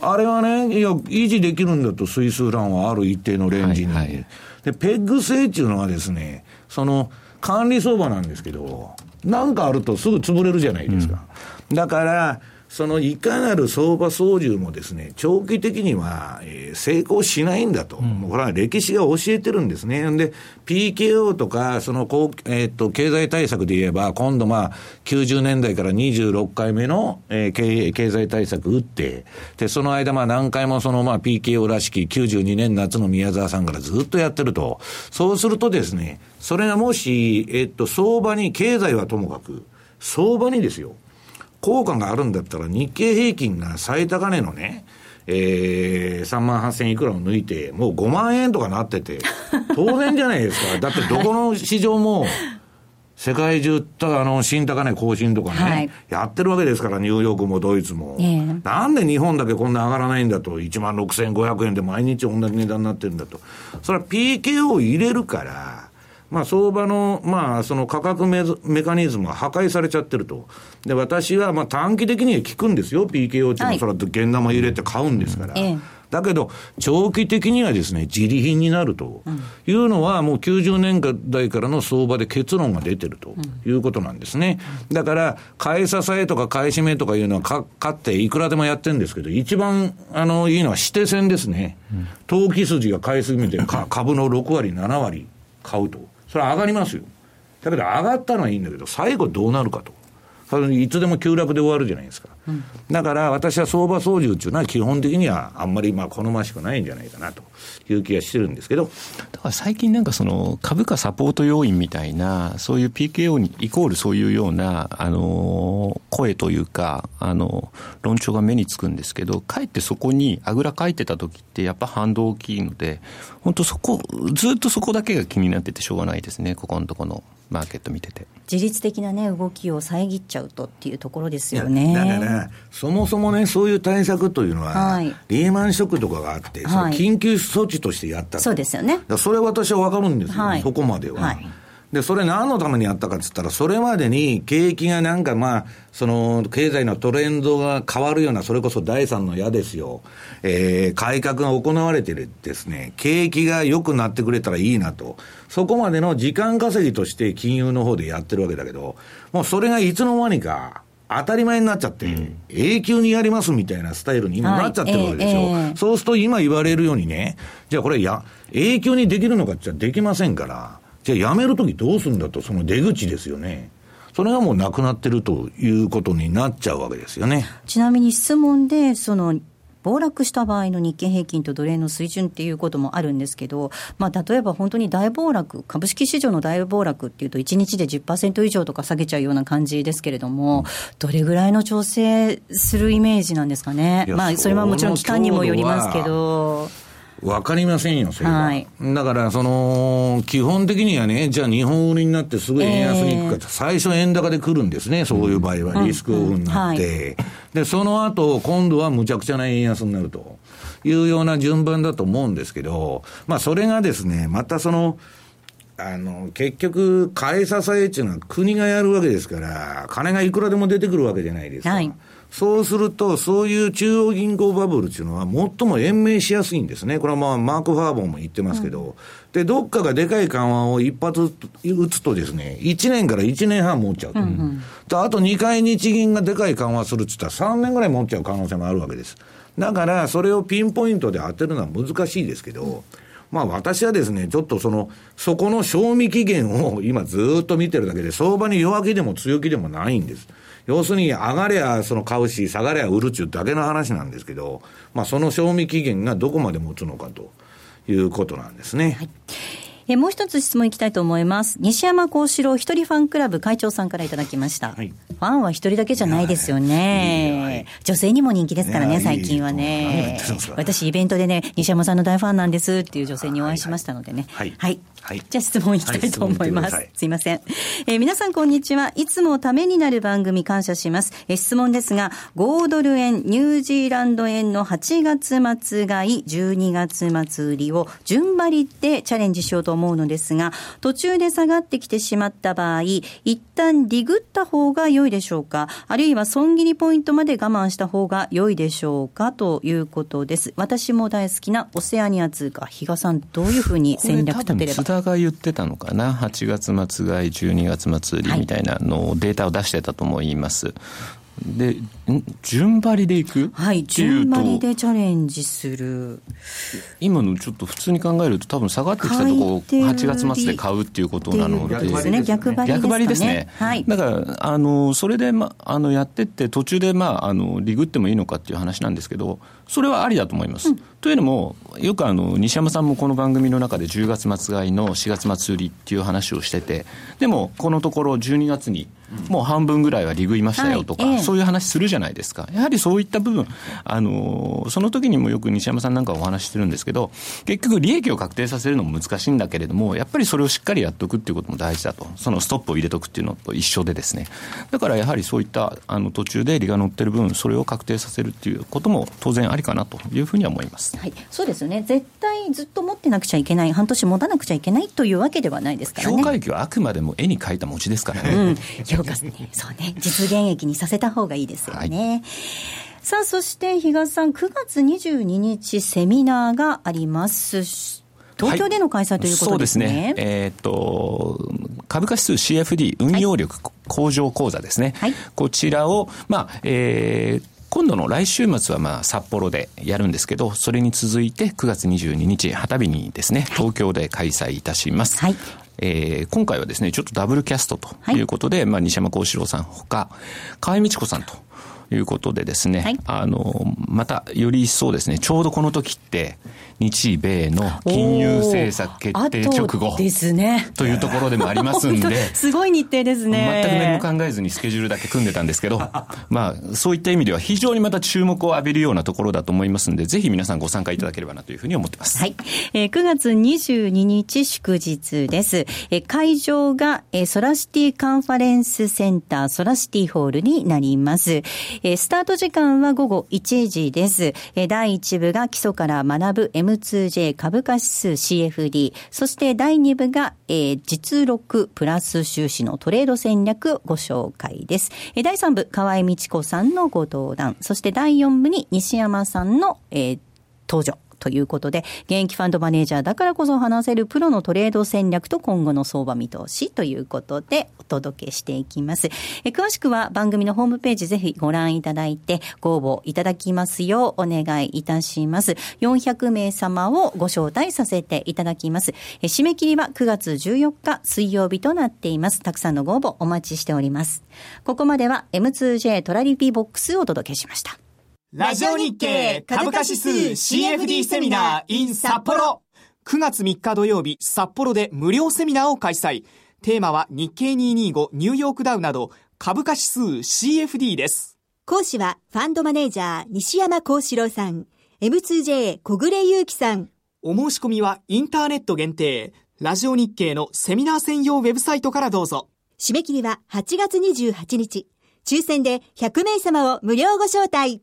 あれはね、いや、維持できるんだと、スイスフランはある一定のレンジに。はいはい、で、ペッグ制っていうのはですね、その、管理相場なんですけど、なんかあるとすぐ潰れるじゃないですか。うん、だから、そのいかなる相場操縦もですね、長期的には、えー、成功しないんだと、うん、これは歴史が教えてるんですね。で、PKO とか、その、えー、っと、経済対策で言えば、今度まあ、90年代から26回目の、えー、経経済対策打って、で、その間まあ何回もそのまあ PKO らしき92年夏の宮沢さんからずっとやってると。そうするとですね、それがもし、えー、っと、相場に、経済はともかく、相場にですよ、効果があるんだったら、日経平均が最高値のね、えー、3万8000いくらを抜いて、もう5万円とかなってて、当然じゃないですか。だってどこの市場も、世界中とあの新高値更新とかね、はい、やってるわけですから、ニューヨークもドイツも、えー、なんで日本だけこんな上がらないんだと、1万6500円で毎日同じ値段になってるんだと、それは PK を入れるから、まあ、相場の、まあ、その価格メメカニズムが破壊されちゃってると。で、私は、まあ、短期的には効くんですよ。PKO っていうのは、それは現玉入れて買うんですから。だけど、長期的にはですね、自利品になるというのは、もう90年代からの相場で結論が出てるということなんですね。だから、買い支えとか買い占めとかいうのはか、買っていくらでもやってるんですけど、一番、あの、いいのは指定線ですね。投機筋が買いすぎて、株の6割、7割買うと。それは上がりますよ。だけど上がったのはいいんだけど、最後どうなるかと。それいつでも急落で終わるじゃないですか。うん、だから私は相場操縦っていうのは基本的にはあんまりまあ好ましくないんじゃないかなという気がしてるんですけど。だから最近なんかその株価サポート要因みたいな、そういう PKO にイコールそういうような、あの、声というか、あの、論調が目につくんですけど、かえってそこにあぐらかいてた時ってやっぱ反動大きいので、本当そこ、ずっとそこだけが気になっててしょうがないですね、ここのところの。マーケット見てて。自律的な、ね、動きを遮っちゃうとっていうところですよね。だから、そもそもね、そういう対策というのは、はい、リーマンショックとかがあって、はい、緊急措置としてやったそうですよね。それは私は分かるんですよ、はい、そこまでは。はいで、それ何のためにやったかっつったら、それまでに景気がなんかまあ、その経済のトレンドが変わるような、それこそ第三の矢ですよ。えー、改革が行われてるですね、景気が良くなってくれたらいいなと。そこまでの時間稼ぎとして金融の方でやってるわけだけど、もうそれがいつの間にか、当たり前になっちゃって、うん、永久にやりますみたいなスタイルに今なっちゃってるわけでしょ、はいえー、そうすると今言われるようにね、じゃあこれや、永久にできるのかって言ったらできませんから、じゃあ辞めるときどうするんだと、その出口ですよね。それがもうなくなってるということになっちゃうわけですよね。ちなみに質問で、その、暴落した場合の日経平均と奴隷の水準っていうこともあるんですけど、まあ、例えば本当に大暴落、株式市場の大暴落っていうと、1日で10%以上とか下げちゃうような感じですけれども、どれぐらいの調整するイメージなんですかね。まあ、それはもちろん期間にもよりますけど。わかりませんよ、それは。はい、だから、その、基本的にはね、じゃあ日本売りになってすぐ円安に行くか、えー、最初円高で来るんですね、そういう場合は、リスクオフになって。で、その後、今度はむちゃくちゃな円安になるというような順番だと思うんですけど、まあ、それがですね、またその、あの、結局、買い支えっていうのは国がやるわけですから、金がいくらでも出てくるわけじゃないですか。はいそうすると、そういう中央銀行バブルっていうのは、最も延命しやすいんですね。これはまあ、マーク・ファーボンも言ってますけど、うん、で、どっかがでかい緩和を一発打つとですね、1年から1年半持っちゃうと。うんうん、とあと2回日銀がでかい緩和するって言ったら3年ぐらい持っちゃう可能性もあるわけです。だから、それをピンポイントで当てるのは難しいですけど、うんまあ私はですね、ちょっとその、そこの賞味期限を今ずっと見てるだけで、相場に弱気でも強気でもないんです。要するに、上がればその買うし、下がれば売るっていうだけの話なんですけど、まあ、その賞味期限がどこまで持つのかということなんですね。はいえもう一つ質問いきたいと思います。西山幸四郎一人ファンクラブ会長さんからいただきました。はい、ファンは一人だけじゃないですよね。女性にも人気ですからね、最近はね。私イベントでね、西山さんの大ファンなんですっていう女性にお会いしましたのでね。はい。はいはい、じゃあ質問いきたいと思います。はい、すいません。えー、皆さんこんにちは。いつもためになる番組感謝します。えー、質問ですが、5ドル円、ニュージーランド円の8月末買い、12月末売りを順張りでチャレンジしようと思うのですが、途中で下がってきてしまった場合、一旦リグった方が良いでしょうか？あるいは損切りポイントまで我慢した方が良いでしょうか？ということです。私も大好きなオセアニア通貨、比嘉さん、どういうふうに戦略立てればが言ってたのかな、8月末買い、12月末売りみたいなのをデータを出してたと思います。で、順張りでいく？はい、順張りでチャレンジする。今のちょっと普通に考えると、多分下がってきたところを8月末で買うっていうことなので。逆張りですね。逆張りですね。はい。だから、あの、それで、ま、あの、やってって、途中で、まあ、あの、リグってもいいのかっていう話なんですけど、それはありだと思います。うん、というのも、よくあの、西山さんもこの番組の中で10月末買いの4月末売りっていう話をしてて、でも、このところ12月に、もう半分ぐらいはリグいましたよとか、はいええ、そういう話するじゃないですか。やはりそういった部分、あの、その時にもよく西山さんなんかお話してるんですけど、結局利益を確定させるのも難しいんだけれども、やっぱりそれをしっかりやっておくっていうことも大事だと。そのストップを入れておくっていうのと一緒でですね。だからやはりそういったあの途中で利が乗ってる分、それを確定させるっていうことも当然ありかなというふうには思います。はい、そうですよね。絶対ずっと持ってなくちゃいけない、半年持たなくちゃいけないというわけではないですからね。評価益はあくまでも絵に描いた餅ですからね。うん、評価ね。そうね。実現益にさせた方がいいですよね。はい、さあ、そして比嘉さん、9月22日セミナーがあります。東京での開催ということですね。はい、そうですね。えっ、と、株価指数 CFD 運用力向上講座ですね。はい、こちらを、まあ、えー、今度の来週末はまあ札幌でやるんですけど、それに続いて9月22日、旗日にですね、東京で開催いたします。はい。えー、今回はですね、ちょっとダブルキャストということで、はい、まあ、西山幸四郎さんほか、河合美智子さんということでですね、はい、あの、またより一層ですね、ちょうどこの時って、日米の金融政策決定直後ですね。というところでもありますんで すごい日程ですね。全く何も考えずにスケジュールだけ組んでたんですけど まあそういった意味では非常にまた注目を浴びるようなところだと思いますんでぜひ皆さんご参加いただければなというふうに思ってます。はい、えー、9月22日祝日です、えー、会場が、えー、ソラシティカンファレンスセンターソラシティホールになります、えー、スタート時間は午後1時です、えー、第1部が基礎から学ぶ M M2J 株価指数 CFD、そして第2部が、えー、実録プラス収支のトレード戦略ご紹介です。えー、第3部、河合道子さんのご登壇、そして第4部に西山さんの、えー、登場。ということで、現役ファンドマネージャーだからこそ話せるプロのトレード戦略と今後の相場見通しということでお届けしていきます。え詳しくは番組のホームページぜひご覧いただいてご応募いただきますようお願いいたします。400名様をご招待させていただきます。え締め切りは9月14日水曜日となっています。たくさんのご応募お待ちしております。ここまでは M2J トラリピボックスをお届けしました。ラジオ日経株価指数 CFD セミナー in 札幌9月3日土曜日札幌で無料セミナーを開催。テーマは日経225ニューヨークダウなど株価指数 CFD です。講師はファンドマネージャー西山幸四郎さん。M2J 小暮祐樹さん。お申し込みはインターネット限定ラジオ日経のセミナー専用ウェブサイトからどうぞ。締め切りは8月28日。抽選で100名様を無料ご招待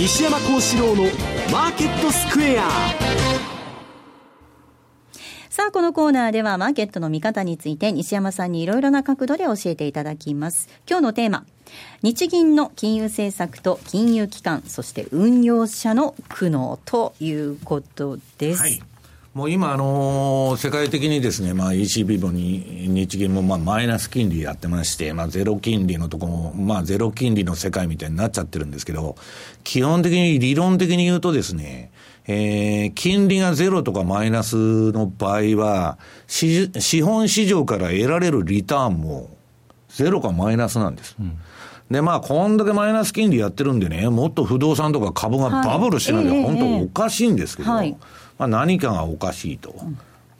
西山幸四郎のマーケットスクエアさあ、このコーナーではマーケットの見方について西山さんにいろいろな角度で教えていただきます。今日のテーマ、日銀の金融政策と金融機関、そして運用者の苦悩ということです。はいもう今、あのー、世界的にですね、まあ、ECB もに日銀もまあマイナス金利やってまして、まあ、ゼロ金利のところも、まあ、ゼロ金利の世界みたいになっちゃってるんですけど、基本的に理論的に言うとですね、えー、金利がゼロとかマイナスの場合は、資本市場から得られるリターンもゼロかマイナスなんです。うん。で、まあ、こんだけマイナス金利やってるんでね、もっと不動産とか株がバブルしなきゃ、本当おかしいんですけど、はい、まあ、何かがおかしいと。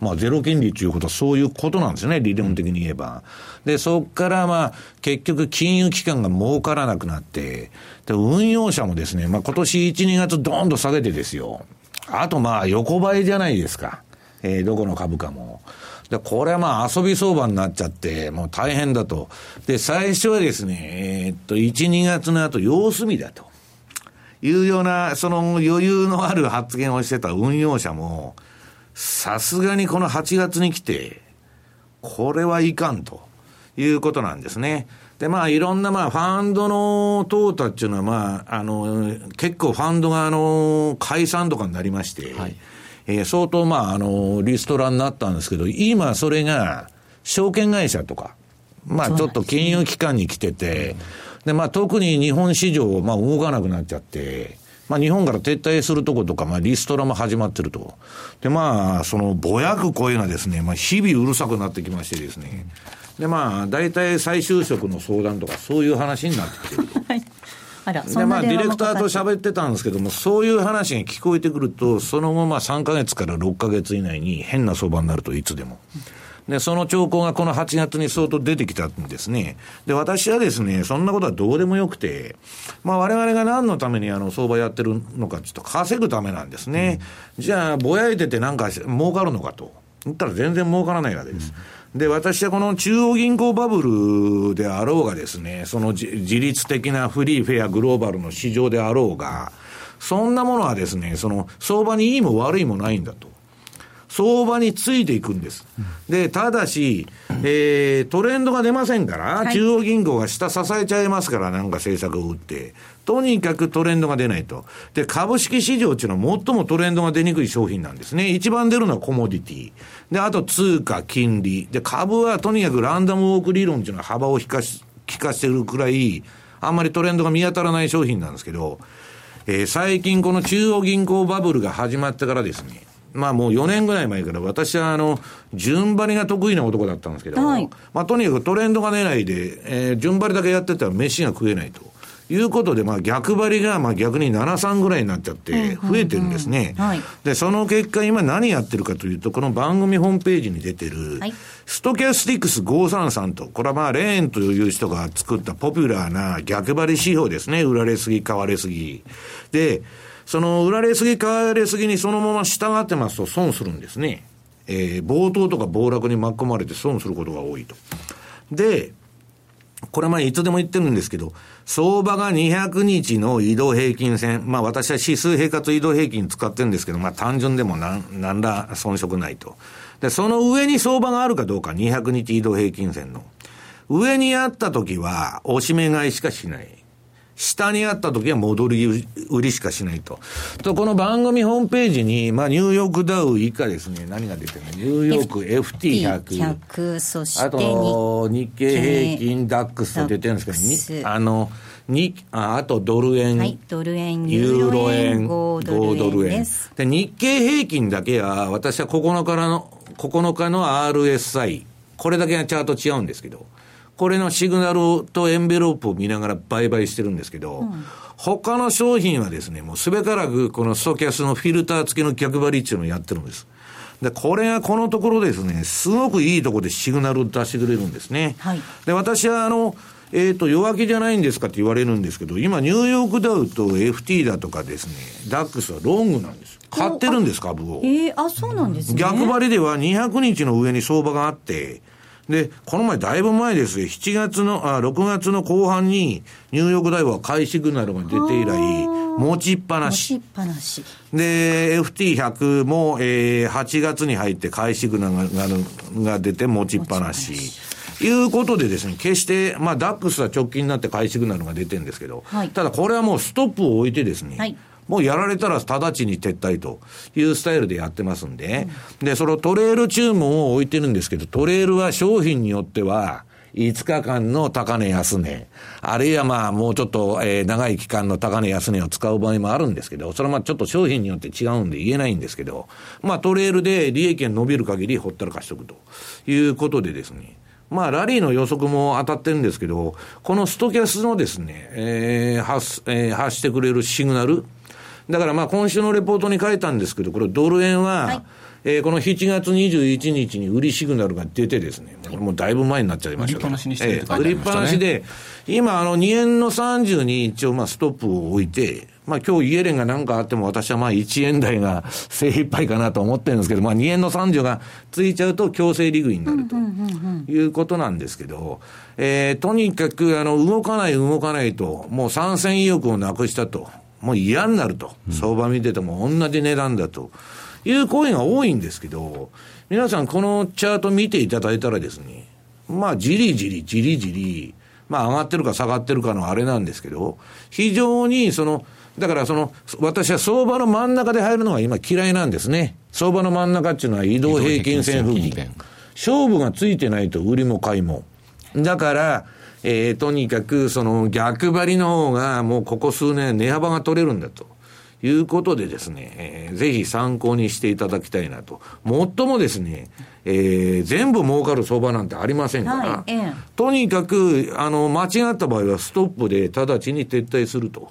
まあ、ゼロ金利ということはそういうことなんですね、理論的に言えば。で、そこからまあ、結局金融機関が儲からなくなって、で、運用者もですね、まあ今年1、2月どんと下げてですよ。あとまあ、横ばいじゃないですか。えー、どこの株価も。で、これはまあ遊び相場になっちゃって、もう大変だと。で、最初はですね、えー、っと、1、2月の後様子見だと。いうような、その余裕のある発言をしてた運用者も、さすがにこの8月に来て、これはいかんということなんですね。で、まあ、いろんな、まあ、ファンドの淘汰っていうのは、まあ、あの、結構ファンドが、あの、解散とかになりまして、はい、えー、相当、まあ、あの、リストラになったんですけど、今、それが、証券会社とか、まあ、ちょっと金融機関に来てて、で、まあ、特に日本市場、まあ、動かなくなっちゃって、まあ、日本から撤退するとことか、まあ、リストラも始まってると。で、まあ、その、ぼやく声がですね、まあ、日々うるさくなってきましてですね。で、まあ、大体再就職の相談とか、そういう話になってきてると。はいあらでまあ、ディレクターと喋ってたんですけども、そういう話が聞こえてくると、その後、まあ、3か月から6か月以内に変な相場になると、いつでも。で、その兆候がこの8月に相当出てきたんですね。で、私はですね、そんなことはどうでもよくて、まあ我々が何のためにあの相場やってるのかちょっと稼ぐためなんですね。うん、じゃあ、ぼやいててなんか儲かるのかと。言ったら全然儲からないわけです。うん、で、私はこの中央銀行バブルであろうがですね、その自律的なフリー、フェア、グローバルの市場であろうが、そんなものはですね、その相場にいいも悪いもないんだと。相場についていくんです。で、ただし、えー、トレンドが出ませんから、はい、中央銀行が下支えちゃいますから、なんか政策を打って。とにかくトレンドが出ないと。で、株式市場っていうのは最もトレンドが出にくい商品なんですね。一番出るのはコモディティ。で、あと通貨、金利。で、株はとにかくランダムウォーク理論っていうのは幅を引かし、効かしてるくらい、あんまりトレンドが見当たらない商品なんですけど、えー、最近この中央銀行バブルが始まってからですね、まあもう4年ぐらい前から私はあの、順張りが得意な男だったんですけど、はい、まあとにかくトレンドが出ないで、えー、順張りだけやってたら飯が食えないと。いうことで、まあ逆張りが、まあ逆に7、3ぐらいになっちゃって増えてるんですね。で、その結果今何やってるかというと、この番組ホームページに出てる、ストキャスティックス533と、これはまあレーンという人が作ったポピュラーな逆張り指標ですね。売られすぎ、買われすぎ。で、その売られすぎ、買われすぎにそのまま従ってますと損するんですね。えー、暴騰とか暴落に巻き込まれて損することが多いと。で、これはまあいつでも言ってるんですけど、相場が200日の移動平均線、まあ私は指数平滑移動平均使ってるんですけど、まあ単純でもなん、なんら遜色ないと。で、その上に相場があるかどうか、200日移動平均線の。上にあった時は、押し目買いしかしない。下にあった時は戻り売りしかしないと。と、この番組ホームページに、まあ、ニューヨークダウ以下ですね、何が出てるの？ニューヨーク FT100。100そしてあと、日経平均ダックスと出てるんですけど、にあの、にああとドル円、はい、ドル円、ユーロ円、5ドル円。で、日経平均だけは、私は9日の、9日の RSI、これだけがチャート違うんですけど、これのシグナルとエンベロープを見ながら売買してるんですけど、うん、他の商品はですね、もうすべからくこのストキャスのフィルター付きの逆張りっていうのをやってるんです。で、これがこのところですね、すごくいいところでシグナルを出してくれるんですね。はい、で、私はあの、えっ、ー、と、弱気じゃないんですかって言われるんですけど、今、ニューヨークダウと FT だとかですね、ダックスはロングなんです。買ってるんです、株を。ええー、あ、そうなんですね。逆張りでは200日の上に相場があって、で、この前、だいぶ前ですよ。7月の、あ、6月の後半に、ニューヨークダイバー買いシグナルが出て以来、持ちっぱなし。持ちっぱなし。で、FT100 も、えー、8月に入って買いシグナルがが出て持ちっぱなし。いうことでですね、決して、まあ、ダックスは直近になって買いシグナルが出てるんですけど、はい、ただこれはもうストップを置いてですね、はいもうやられたら直ちに撤退というスタイルでやってますんで、で、そのトレール注文を置いてるんですけど、トレールは商品によっては、5日間の高値安値、あるいはまあもうちょっと、えー、長い期間の高値安値を使う場合もあるんですけど、それはまあちょっと商品によって違うんで言えないんですけど、まあトレールで利益が伸びる限りほったらかしとくということでですね、まあ、ラリーの予測も当たってるんですけど、このストキャスのですね、えー、発、えー、発してくれるシグナル、だからまあ今週のレポートに書いたんですけど、これドル円は、はい、えー、この7月21日に売りシグナルが出てですね、これもうだいぶ前になっちゃいました売りっぱなしにして、売りっぱなしで、今あの2円の30に一応まあストップを置いて、まあ今日イエレンが何かあっても私はまあ1円台が精一杯かなと思ってるんですけど、まあ2円の30がついちゃうと強制利食いになるということなんですけど、えー、とにかくあの動かない動かないと、もう参戦意欲をなくしたと。もう嫌になると、相場見てても同じ値段だという声が多いんですけど、皆さんこのチャート見ていただいたらですね、まあじりじりじりじり、まあ上がってるか下がってるかのあれなんですけど、非常にその、だからその、私は相場の真ん中で入るのが今嫌いなんですね。相場の真ん中っていうのは移動平均線付近。勝負がついてないと売りも買いも。だから、えー、とにかくその逆張りの方がもうここ数年値幅が取れるんだと。いうことでですね、えー、ぜひ参考にしていただきたいなと。もっともですね、えー、全部儲かる相場なんてありませんから、はいええ、とにかく、あの、間違った場合はストップで直ちに撤退すると。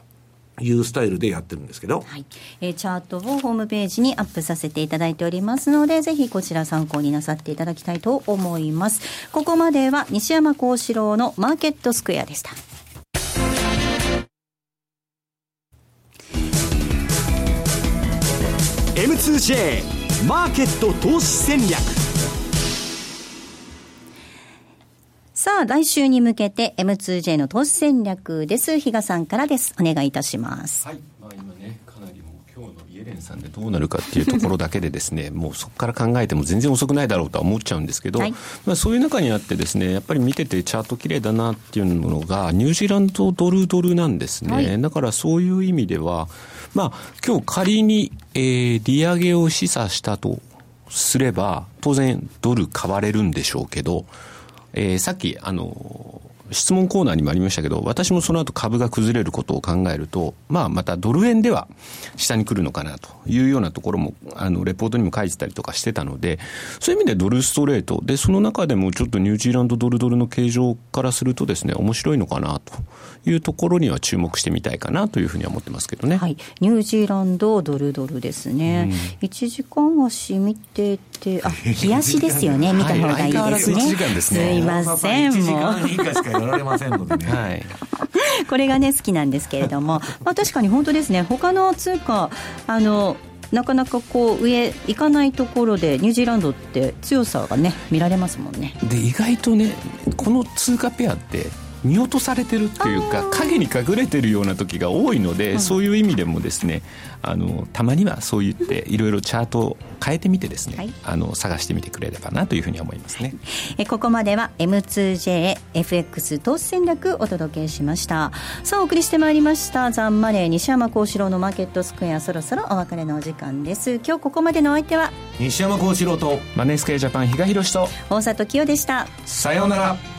いうスタイルでやってるんですけど、はい。えー、チャートをホームページにアップさせていただいておりますのでぜひこちら参考になさっていただきたいと思います。ここまでは西山幸四郎のマーケットスクエアでした。M2J マーケット投資戦略さあ、来週に向けて M2J の投資戦略です。比嘉さんからです。お願いいたします。はい。まあ今ね、かなりもう今日のイエレンさんでどうなるかっていうところだけでですね、もうそこから考えても全然遅くないだろうとは思っちゃうんですけど、はい、まあそういう中にあってですね、やっぱり見ててチャート綺麗だなっていうのが、ニュージーランドドルドルなんですね。はい、だからそういう意味では、まあ今日仮に、えー、利上げを示唆したとすれば、当然ドル買われるんでしょうけど、えー、さっき、あの、質問コーナーにもありましたけど、私もその後株が崩れることを考えると、まあまたドル円では下に来るのかなというようなところも、あの、レポートにも書いてたりとかしてたので、そういう意味でドルストレート、で、その中でもちょっとニュージーランドドルドルの形状からするとですね、面白いのかなというところには注目してみたいかなというふうには思ってますけどね。はい。ニュージーランドドルドルですね。うん、1時間足見てて、あ、冷やしですよね。見た方がいいですね。はい、時間ですね。すいません、もう。1時間以下しかやられませんのでね。はい。これがね、好きなんですけれども、まあ確かに本当ですね。他の通貨、あの、なかなかこう上行かないところでニュージーランドって強さがね見られますもんねで意外とねこの通貨ペアって見落とされてるっていうか影に隠れてるような時が多いので、そういう意味でもですねあのたまにはそう言っていろいろチャートを変えてみてですね、はい、あの探してみてくれればなというふうに思いますね。えここまでは M2JFX 投資戦略お届けしました。さあお送りしてまいりましたザンマネー西山幸四郎のマーケットスクエアそろそろお別れのお時間です。今日ここまでのお相手は西山幸四郎とマネースクエアジャパン比嘉宏と大里清でした。さようなら